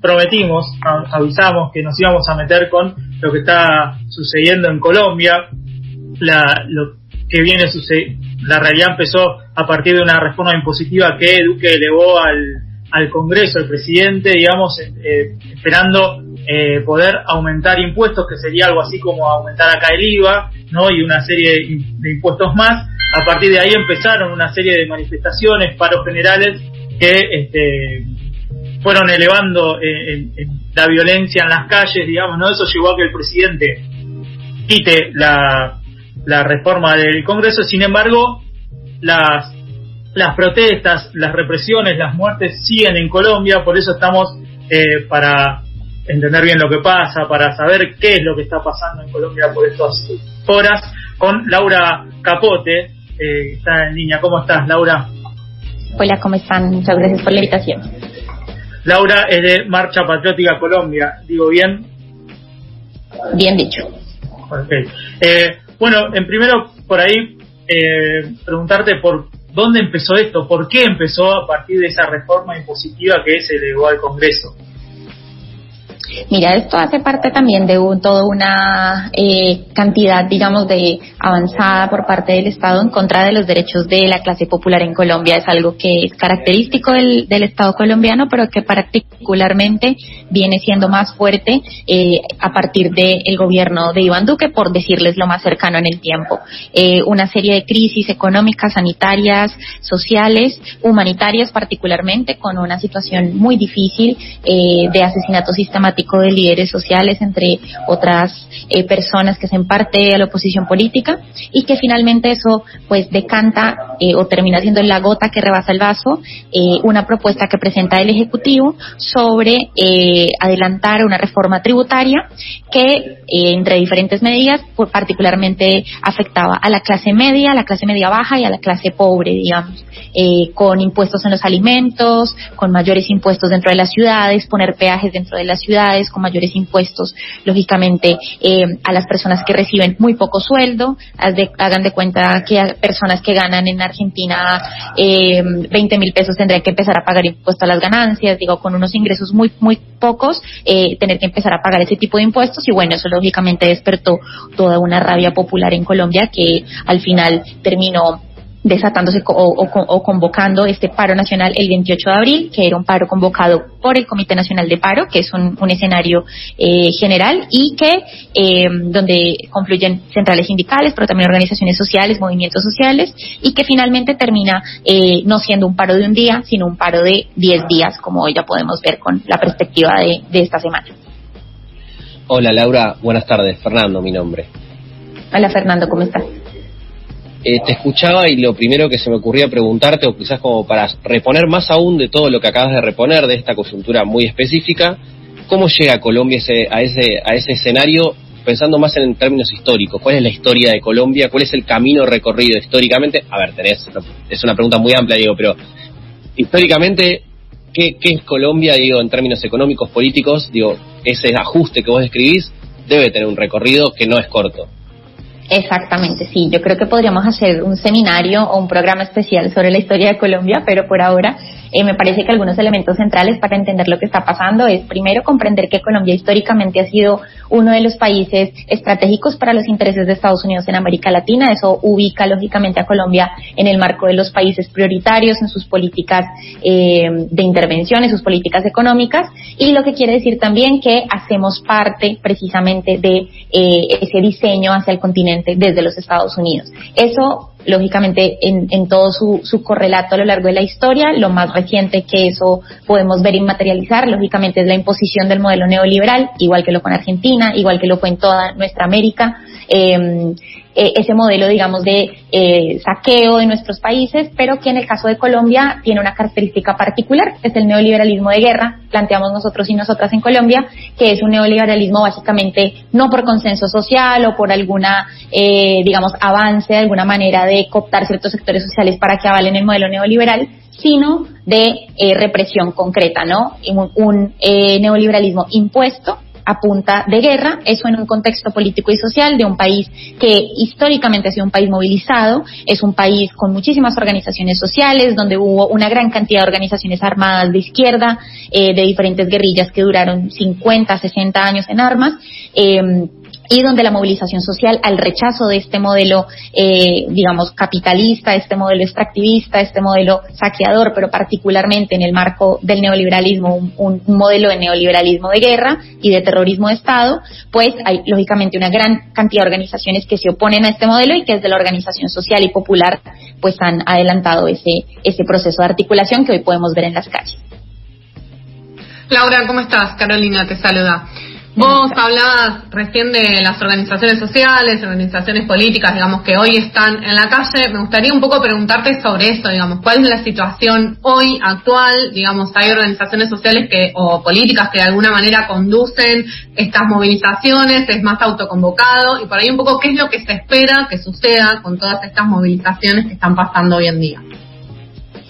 prometimos, avisamos que nos íbamos a meter con lo que está sucediendo en Colombia, la, lo que viene la realidad empezó a partir de una reforma impositiva que Duque elevó al, al Congreso, el presidente, digamos, eh, esperando eh, poder aumentar impuestos, que sería algo así como aumentar acá el IVA, ¿no? Y una serie de impuestos más. A partir de ahí empezaron una serie de manifestaciones, paros generales, que este, fueron elevando eh, la violencia en las calles, digamos, ¿no? Eso llevó a que el presidente quite la, la reforma del Congreso, sin embargo, las, las protestas, las represiones, las muertes siguen en Colombia, por eso estamos eh, para entender bien lo que pasa, para saber qué es lo que está pasando en Colombia por estas horas, con Laura Capote, eh, está en línea. ¿Cómo estás, Laura? Hola, ¿cómo están? Muchas gracias por la invitación. Laura es de Marcha Patriótica Colombia, ¿digo bien? Bien dicho. Eh, bueno, en primero, por ahí, eh, preguntarte por dónde empezó esto, por qué empezó a partir de esa reforma impositiva que se elevó al Congreso. Mira, esto hace parte también de toda una eh, cantidad, digamos, de avanzada por parte del Estado en contra de los derechos de la clase popular en Colombia. Es algo que es característico del, Estado colombiano, pero que particularmente viene siendo más fuerte eh, a partir del gobierno de Iván Duque, por decirles lo más cercano en el tiempo. Eh, una serie de crisis económicas, sanitarias, sociales, humanitarias particularmente, con una situación muy difícil de asesinato de líderes sociales, entre otras eh, personas que hacen parte de la oposición política, y que finalmente eso pues decanta eh, o termina siendo la gota que rebasa el vaso, eh, una propuesta que presenta el Ejecutivo sobre adelantar una reforma tributaria que entre diferentes medidas pues, particularmente afectaba a la clase media, a la clase media baja y a la clase pobre, digamos, con impuestos en los alimentos, con mayores impuestos dentro de las ciudades, poner peajes dentro de las ciudades, con mayores impuestos, lógicamente, eh, a las personas que reciben muy poco sueldo. hagan de cuenta que personas que ganan en Argentina eh, 20 mil pesos tendrían que empezar a pagar impuestos a las ganancias, digo, con unos ingresos muy, muy pocos, eh, tener que empezar a pagar ese tipo de impuestos. Y bueno, eso lógicamente despertó toda una rabia popular en Colombia que al final terminó desatándose o, convocando este paro nacional el 28 de abril, que era un paro convocado por el Comité Nacional de Paro, que es un, escenario eh, general y que eh, donde confluyen centrales sindicales, pero también organizaciones sociales, movimientos sociales, y que finalmente termina eh, no siendo un paro de un día, sino un paro de 10 días, como hoy ya podemos ver con la perspectiva de, de esta semana. Hola Laura, buenas tardes. Fernando, mi nombre. Hola Fernando, ¿cómo estás? Eh, te escuchaba y lo primero que se me ocurría preguntarte, o quizás como para reponer más aún de todo lo que acabas de reponer, de esta coyuntura muy específica, ¿cómo llega Colombia a, ese, a ese escenario pensando más en términos históricos? ¿Cuál es la historia de Colombia? ¿Cuál es el camino recorrido históricamente? A ver, tenés, es una pregunta muy amplia, digo, pero históricamente, ¿qué, qué es Colombia, digo, en términos económicos, políticos? Digo, ese ajuste que vos describís debe tener un recorrido que no es corto. Exactamente, sí. Yo creo que podríamos hacer un seminario o un programa especial sobre la historia de Colombia, pero por ahora eh, me parece que algunos elementos centrales para entender lo que está pasando es primero comprender que Colombia históricamente ha sido uno de los países estratégicos para los intereses de Estados Unidos en América Latina. Eso ubica lógicamente a Colombia en el marco de los países prioritarios en sus políticas eh, de intervención, en sus políticas económicas y lo que quiere decir también que hacemos parte precisamente de eh, ese diseño hacia el continente desde los Estados Unidos. Eso lógicamente en, todo su, correlato a lo largo de la historia. Lo más reciente que eso podemos ver y materializar, lógicamente, es la imposición del modelo neoliberal, igual que lo fue en Argentina, igual que lo fue en toda nuestra América. Eh, eh, ese modelo, digamos, de eh, saqueo de nuestros países, pero que en el caso de Colombia tiene una característica particular, es el neoliberalismo de guerra, planteamos nosotros y nosotras en Colombia, que es un neoliberalismo básicamente no por consenso social o por alguna, eh, digamos, avance de alguna manera de cooptar ciertos sectores sociales para que avalen el modelo neoliberal, sino de represión concreta, ¿no? Un, un neoliberalismo impuesto a punta de guerra, eso en un contexto político y social de un país que históricamente ha sido un país movilizado, es un país con muchísimas organizaciones sociales, donde hubo una gran cantidad de organizaciones armadas de izquierda, eh, de diferentes guerrillas que duraron 50, 60 años en armas. Eh, y donde la movilización social al rechazo de este modelo, eh, digamos, capitalista, este modelo extractivista, este modelo saqueador, pero particularmente en el marco del neoliberalismo, un, modelo de neoliberalismo de guerra y de terrorismo de Estado, pues hay lógicamente una gran cantidad de organizaciones que se oponen a este modelo y que desde la organización social y popular pues han adelantado ese, ese proceso de articulación que hoy podemos ver en las calles. Laura, ¿cómo estás? Carolina te saluda. Vos hablabas recién de las organizaciones sociales, organizaciones políticas, digamos, que hoy están en la calle. Me gustaría un poco preguntarte sobre eso, digamos, cuál es la situación hoy actual, digamos, hay organizaciones sociales que o políticas que de alguna manera conducen estas movilizaciones, es más autoconvocado y por ahí un poco qué es lo que se espera que suceda con todas estas movilizaciones que están pasando hoy en día.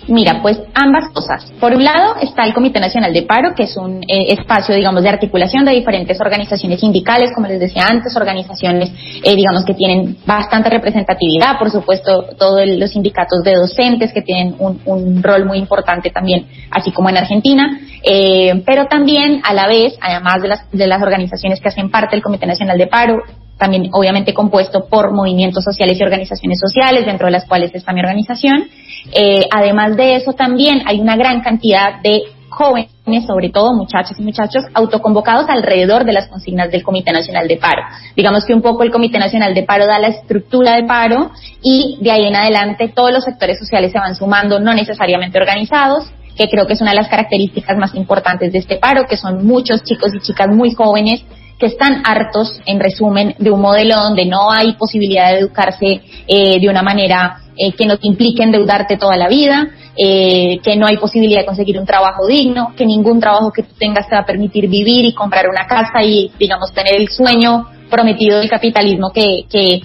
Mira, pues ambas cosas. Por un lado está el Comité Nacional de Paro, que es un eh, espacio, digamos, de articulación de diferentes organizaciones sindicales, como les decía antes, organizaciones, eh, digamos, que tienen bastante representatividad, por supuesto, todos los sindicatos de docentes que tienen un, rol muy importante también, así como en Argentina, eh, pero también a la vez, además de las, de las organizaciones que hacen parte del Comité Nacional de Paro, también obviamente compuesto por movimientos sociales y organizaciones sociales, dentro de las cuales está mi organización. Eh, además de eso, también hay una gran cantidad de jóvenes, sobre todo muchachos y muchachos, autoconvocados alrededor de las consignas del Comité Nacional de Paro. Digamos que un poco el Comité Nacional de Paro da la estructura de paro y de ahí en adelante todos los sectores sociales se van sumando, no necesariamente organizados, que creo que es una de las características más importantes de este paro, que son muchos chicos y chicas muy jóvenes que están hartos, en resumen, de un modelo donde no hay posibilidad de educarse eh, de una manera eh, que no te implique endeudarte toda la vida, eh, que no hay posibilidad de conseguir un trabajo digno, que ningún trabajo que tú tengas te va a permitir vivir y comprar una casa y, digamos, tener el sueño prometido del capitalismo que, que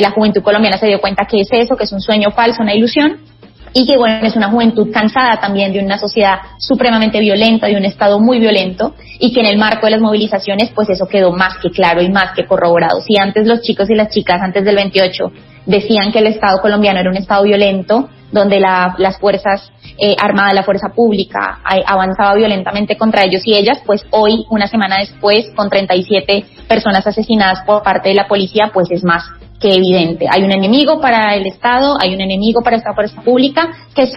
la juventud colombiana se dio cuenta que es eso, que es un sueño falso, una ilusión y que bueno, es una juventud cansada también de una sociedad supremamente violenta, de un Estado muy violento y que en el marco de las movilizaciones pues eso quedó más que claro y más que corroborado. Si antes los chicos y las chicas antes del 28 decían que el Estado colombiano era un Estado violento, donde las fuerzas eh, armadas, la fuerza pública avanzaba violentamente contra ellos y ellas, pues hoy, una semana después, con 37 personas asesinadas por parte de la policía, pues es más que evidente. Hay un enemigo para el Estado, hay un enemigo para esta fuerza pública, que es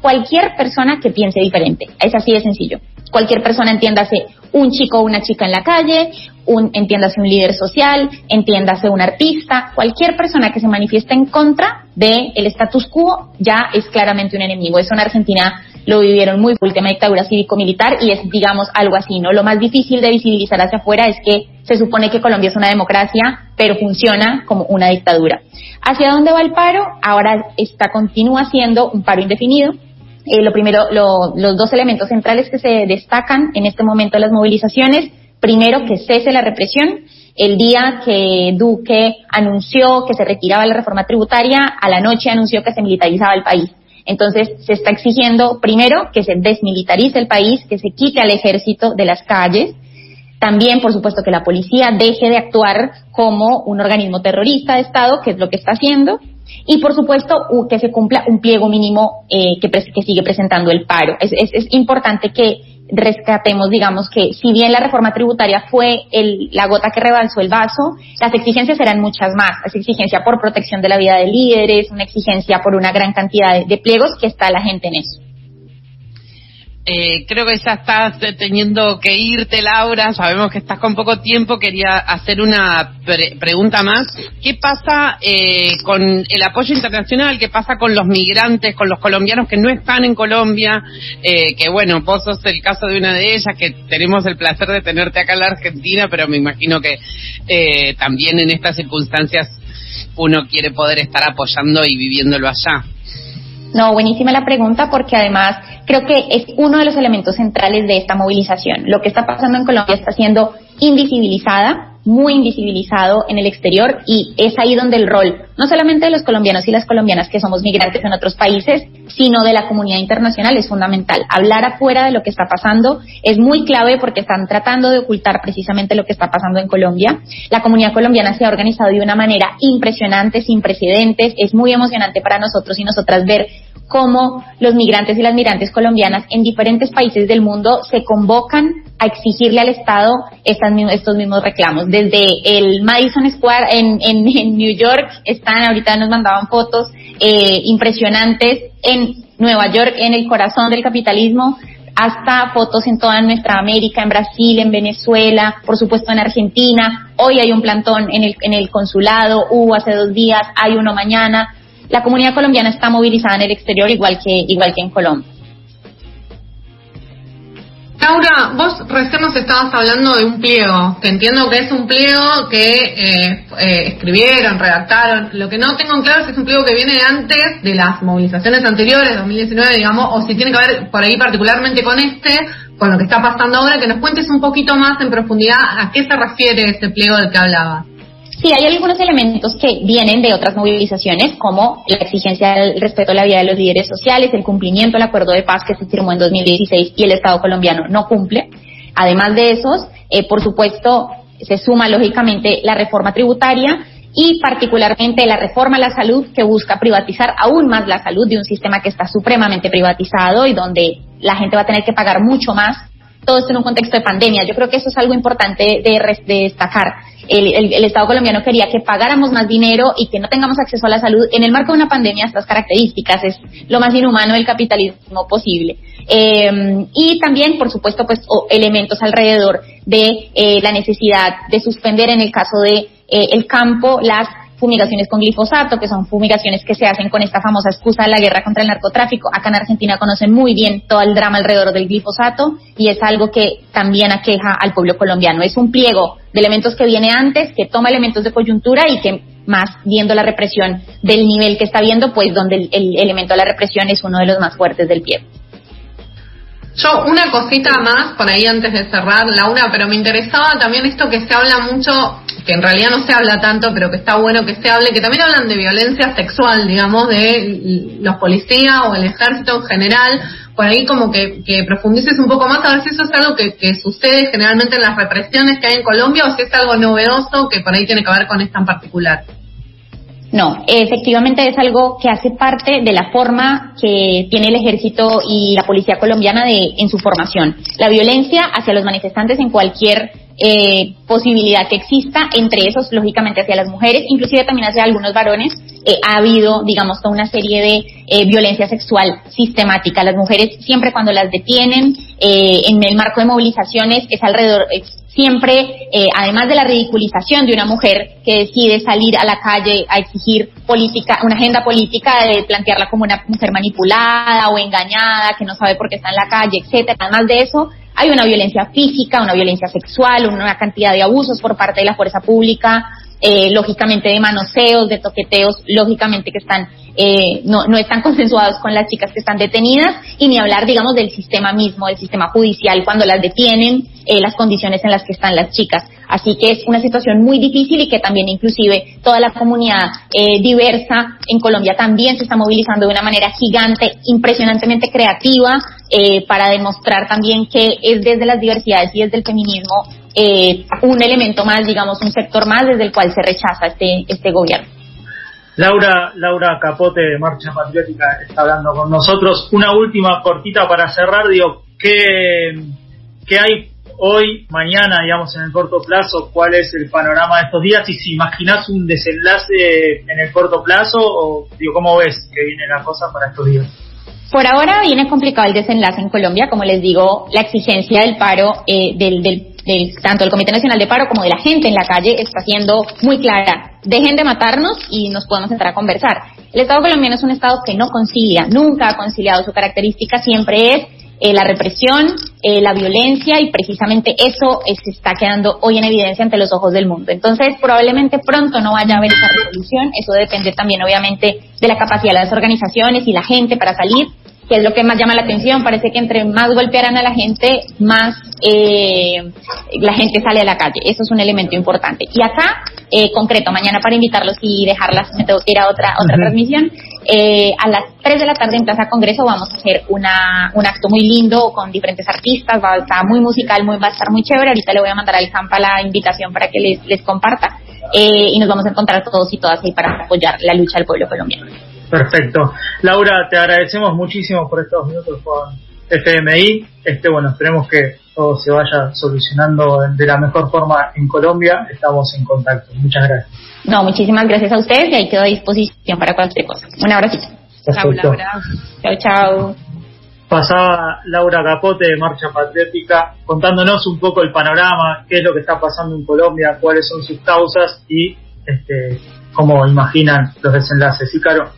cualquier persona que piense diferente. Es así de sencillo. Cualquier persona, entiéndase, un chico o una chica en la calle, un, entiéndase un líder social, entiéndase un artista, cualquier persona que se manifieste en contra del el status quo ya es claramente un enemigo. Eso en Argentina lo vivieron muy full, tema dictadura cívico-militar y es, digamos, algo así, ¿no? Lo más difícil de visibilizar hacia afuera es que se supone que Colombia es una democracia, pero funciona como una dictadura. ¿Hacia dónde va el paro? Ahora está, continúa siendo un paro indefinido. Eh, lo primero, los dos elementos centrales que se destacan en este momento de las movilizaciones, primero que cese la represión. El día que Duque anunció que se retiraba la reforma tributaria, a la noche anunció que se militarizaba el país. Entonces, se está exigiendo, primero, que se desmilitarice el país, que se quite al ejército de las calles. También, por supuesto, que la policía deje de actuar como un organismo terrorista de Estado, que es lo que está haciendo. Y, por supuesto, que se cumpla un pliego mínimo eh, que, que, sigue presentando el paro. es, es importante que rescatemos, digamos que si bien la reforma tributaria fue el, la gota que rebalsó el vaso, las exigencias eran muchas más. Es exigencia por protección de la vida de líderes, una exigencia por una gran cantidad de, de pliegos que está la gente en eso. Eh, creo que ya estás teniendo que irte, Laura. Sabemos que estás con poco tiempo. Quería hacer una pregunta más. ¿Qué pasa eh, con el apoyo internacional? ¿Qué pasa con los migrantes, con los colombianos que no están en Colombia? Eh, que bueno, vos sos el caso de una de ellas, que tenemos el placer de tenerte acá en la Argentina, pero me imagino que eh, también en estas circunstancias uno quiere poder estar apoyando y viviéndolo allá. No, buenísima la pregunta porque además creo que es uno de los elementos centrales de esta movilización. Lo que está pasando en Colombia está siendo invisibilizada muy invisibilizado en el exterior y es ahí donde el rol, no solamente de los colombianos y las colombianas que somos migrantes en otros países, sino de la comunidad internacional es fundamental. Hablar afuera de lo que está pasando es muy clave porque están tratando de ocultar precisamente lo que está pasando en Colombia. La comunidad colombiana se ha organizado de una manera impresionante, sin precedentes. Es muy emocionante para nosotros y nosotras ver cómo los migrantes y las migrantes colombianas en diferentes países del mundo se convocan a exigirle al Estado estos mismos reclamos. Desde el Madison Square en, New York están, ahorita nos mandaban fotos eh, impresionantes en Nueva York, en el corazón del capitalismo, hasta fotos en toda nuestra América, en Brasil, en Venezuela, por supuesto en Argentina. Hoy hay un plantón en el, en el consulado, hubo hace dos días, hay uno mañana la comunidad colombiana está movilizada en el exterior igual que, igual que en Colombia. Laura, vos recién nos estabas hablando de un pliego, que entiendo que es un pliego que eh, eh, escribieron, redactaron. Lo que no tengo en claro es si es un pliego que viene antes de las movilizaciones anteriores, 2019, digamos, o si tiene que ver por ahí particularmente con este, con lo que está pasando ahora, que nos cuentes un poquito más en profundidad a qué se refiere este pliego del que hablaba. Sí, hay algunos elementos que vienen de otras movilizaciones, como la exigencia del respeto a la vida de los líderes sociales, el cumplimiento del acuerdo de paz que se firmó en 2016 y el Estado colombiano no cumple. Además de esos, eh, por supuesto, se suma lógicamente la reforma tributaria y particularmente la reforma a la salud que busca privatizar aún más la salud de un sistema que está supremamente privatizado y donde la gente va a tener que pagar mucho más. Todo esto en un contexto de pandemia. Yo creo que eso es algo importante de destacar el, Estado colombiano quería que pagáramos más dinero y que no tengamos acceso a la salud en el marco de una pandemia estas características es lo más inhumano del capitalismo posible. Em, y también por supuesto pues elementos alrededor de eh, la necesidad de suspender en el caso de eh, el campo las fumigaciones con glifosato, que son fumigaciones que se hacen con esta famosa excusa de la guerra contra el narcotráfico. Acá en Argentina conocen muy bien todo el drama alrededor del glifosato y es algo que también aqueja al pueblo colombiano. Es un pliego de elementos que viene antes, que toma elementos de coyuntura y que más viendo la represión del nivel que está viendo, pues donde el, el elemento de la represión es uno de los más fuertes del pie. Yo, una cosita más por ahí antes de cerrar, Laura, pero me interesaba también esto que se habla mucho, que en realidad no se habla tanto, pero que está bueno que se hable, que también hablan de violencia sexual, digamos, de los policías o el ejército en general. Por ahí como que, que profundices un poco más a ver si eso es algo que sucede generalmente en las represiones que hay en Colombia o si es algo novedoso que por ahí tiene que ver con esta en particular. No, efectivamente es algo que hace parte de la forma que tiene el ejército y la policía colombiana de, en su formación. La violencia hacia los manifestantes en cualquier eh, posibilidad que exista, entre esos, lógicamente, hacia las mujeres, inclusive también hacia algunos varones, eh, ha habido, digamos, toda una serie de eh, violencia sexual sistemática. Las mujeres, siempre cuando las detienen, en el marco de movilizaciones, es alrededor, siempre, eh, además de la ridiculización de una mujer que decide salir a la calle a exigir política, una agenda política de plantearla como una mujer manipulada o engañada, que no sabe por qué está en la calle, etcétera. Además de eso, hay una violencia física, una violencia sexual, una cantidad de abusos por parte de la fuerza pública, eh, lógicamente de manoseos, de toqueteos, lógicamente que están eh, no, no están consensuados con las chicas que están detenidas y ni hablar, digamos, del sistema mismo, del sistema judicial cuando las detienen, eh, las condiciones en las que están las chicas. Así que es una situación muy difícil y que también inclusive toda la comunidad eh, diversa en Colombia también se está movilizando de una manera gigante, impresionantemente creativa, eh, para demostrar también que es desde las diversidades y desde el feminismo eh, un elemento más, digamos, un sector más desde el cual se rechaza este, este gobierno. Laura, Laura Capote de Marcha Patriótica está hablando con nosotros. Una última cortita para cerrar, digo, ¿qué, qué hay hoy, mañana, digamos, en el corto plazo? ¿Cuál es el panorama de estos días? Y si imaginas un desenlace en el corto plazo, o digo, ¿cómo ves que viene la cosa para estos días? Por ahora viene complicado el desenlace en Colombia, como les digo, la exigencia del paro eh, del, del tanto el Comité Nacional de Paro como de la gente en la calle está siendo muy clara. Dejen de matarnos y nos podemos entrar a conversar. El Estado colombiano es un Estado que no concilia, nunca ha conciliado. Su característica siempre es eh, la represión, eh, la violencia y precisamente eso se está quedando hoy en evidencia ante los ojos del mundo. Entonces, probablemente pronto no vaya a haber esa resolución. Eso depende también, obviamente, de la capacidad de las organizaciones y la gente para salir que es lo que más llama la atención. Parece que entre más golpearan a la gente, más eh, la gente sale a la calle. Eso es un elemento importante. Y acá, eh, concreto, mañana para invitarlos y dejarlas, me tengo que ir a otra, otra transmisión. Eh, a las 3 de la tarde en Plaza Congreso vamos a hacer una, un acto muy lindo con diferentes artistas, va a estar muy musical, muy, va a estar muy chévere. Ahorita le voy a mandar al Campa la invitación para que les, les comparta. Eh, y nos vamos a encontrar todos y todas ahí para apoyar la lucha del pueblo colombiano. Perfecto. Laura, te agradecemos muchísimo por estos minutos con FMI. Este, bueno, esperemos que todo se vaya solucionando de la mejor forma en Colombia. Estamos en contacto. Muchas gracias. No, muchísimas gracias a ustedes y ahí quedo a disposición para cualquier cosa. Un abracito. Chao, Laura. Chao, chao. Pasaba Laura Capote de Marcha Patriótica contándonos un poco el panorama, qué es lo que está pasando en Colombia, cuáles son sus causas y este, cómo imaginan los desenlaces. ¿Sí, Caro?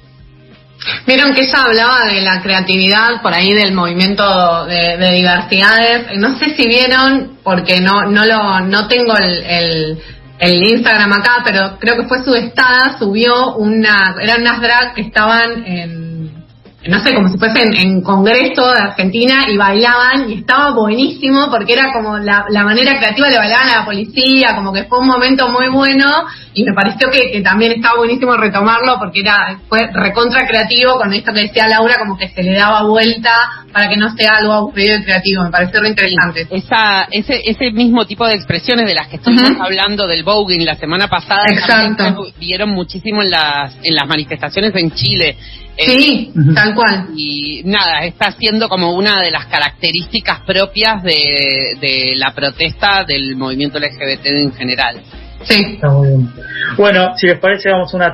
Vieron que ella hablaba de la creatividad por ahí del movimiento de, de diversidades. No sé si vieron, porque no no lo no tengo el, el, el Instagram acá, pero creo que fue su estada, subió una, eran unas drag que estaban en no sé, como si fuesen en Congreso de Argentina y bailaban y estaba buenísimo porque era como la, la manera creativa le bailaban a la policía, como que fue un momento muy bueno y me pareció que, que también estaba buenísimo retomarlo porque era fue recontra creativo con esto que decía Laura, como que se le daba vuelta para que no sea algo aburrido y creativo, me pareció re interesante. Esa, ese, ese mismo tipo de expresiones de las que estuvimos hablando del voguing la semana pasada, Exacto. vieron muchísimo en las, en las manifestaciones en Chile. Eh, Sí, tal cual. y nada, está siendo como una de las características propias de, de la protesta del movimiento LGBT en general. Sí. Está muy bien. Bueno, si les parece, vamos a una